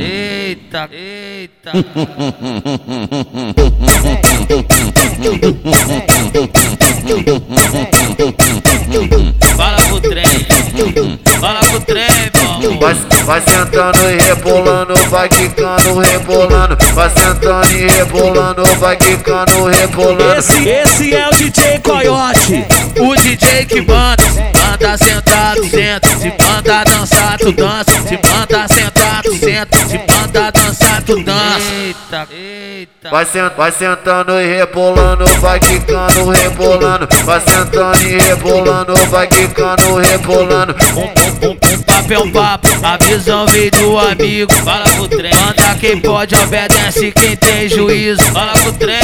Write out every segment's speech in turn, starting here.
Eita, eita. Fala pro trem, fala pro trem. Vai, vai sentando e rebolando, vai quicando, rebolando. Vai sentando e rebolando, vai quicando, rebolando. Esse, esse é o DJ Coyote, o DJ que manda, manda sentado, senta, se manda dançar, tu dança. Se manda sentado, senta. Se manda dançar, tu dança. Eita, eita. Vai, sent, vai sentando e rebolando, vai quicando, rebolando. Vai sentando e rebolando, vai quicando, rebolando. Um, um, um, um papo é um papo, a visão veio do amigo. Fala pro trem, manda quem pode, obedece quem tem juízo. Fala pro trem,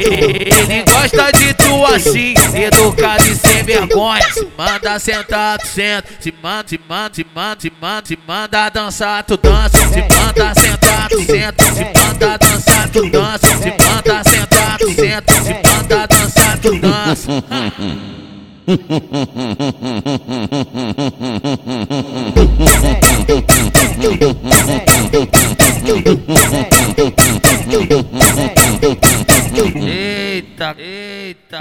ele gosta de tu assim, educado e sem vergonha. Se manda sentar, tu senta. Se manda, se manda, se manda, se manda, se manda dançar, tu dança. Se manda sentar, tu senta. Se manda dançar, tu dança. Se manda sentar, tu senta. Se manda dançar, tu dança. Eita, eita.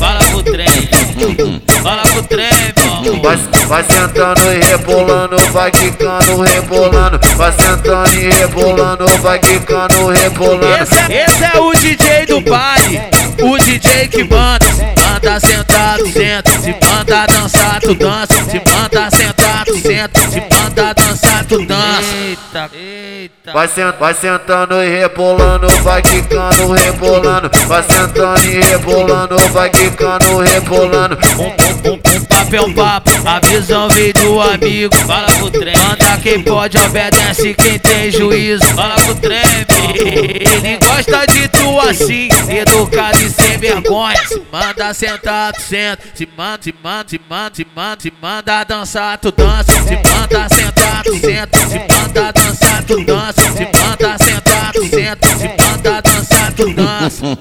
Fala pro trem, fala pro trem. Vai, vai sentando e rebolando, vai quicando, rebolando. Vai sentando e rebolando, vai quicando, rebolando. Esse é, esse é o DJ do baile, o DJ que manda. Manda sentado, senta. Se manda dançar, tu dança. Se manda sentado, senta. Se manda dançar, tu dança. Eita, eita. Vai, sent, vai sentando e rebolando, vai quicando, rebolando. Vai sentando e rebolando, vai quicando, rebolando. Um, um, um, um papo é um papo, a visão veio do amigo. Fala pro trem, manda quem pode, obedece quem tem juízo. Fala pro trem, ele gosta de tu assim, educado e sem vergonha. Se manda sentar, tu senta. Se manda, se manda, se manda, se manda, se manda dançar, tu dança. Se manda sentar, tu senta. Se manda dançar, tu dança. Se manda sentar, tu senta. Se manda dançar, tu dança.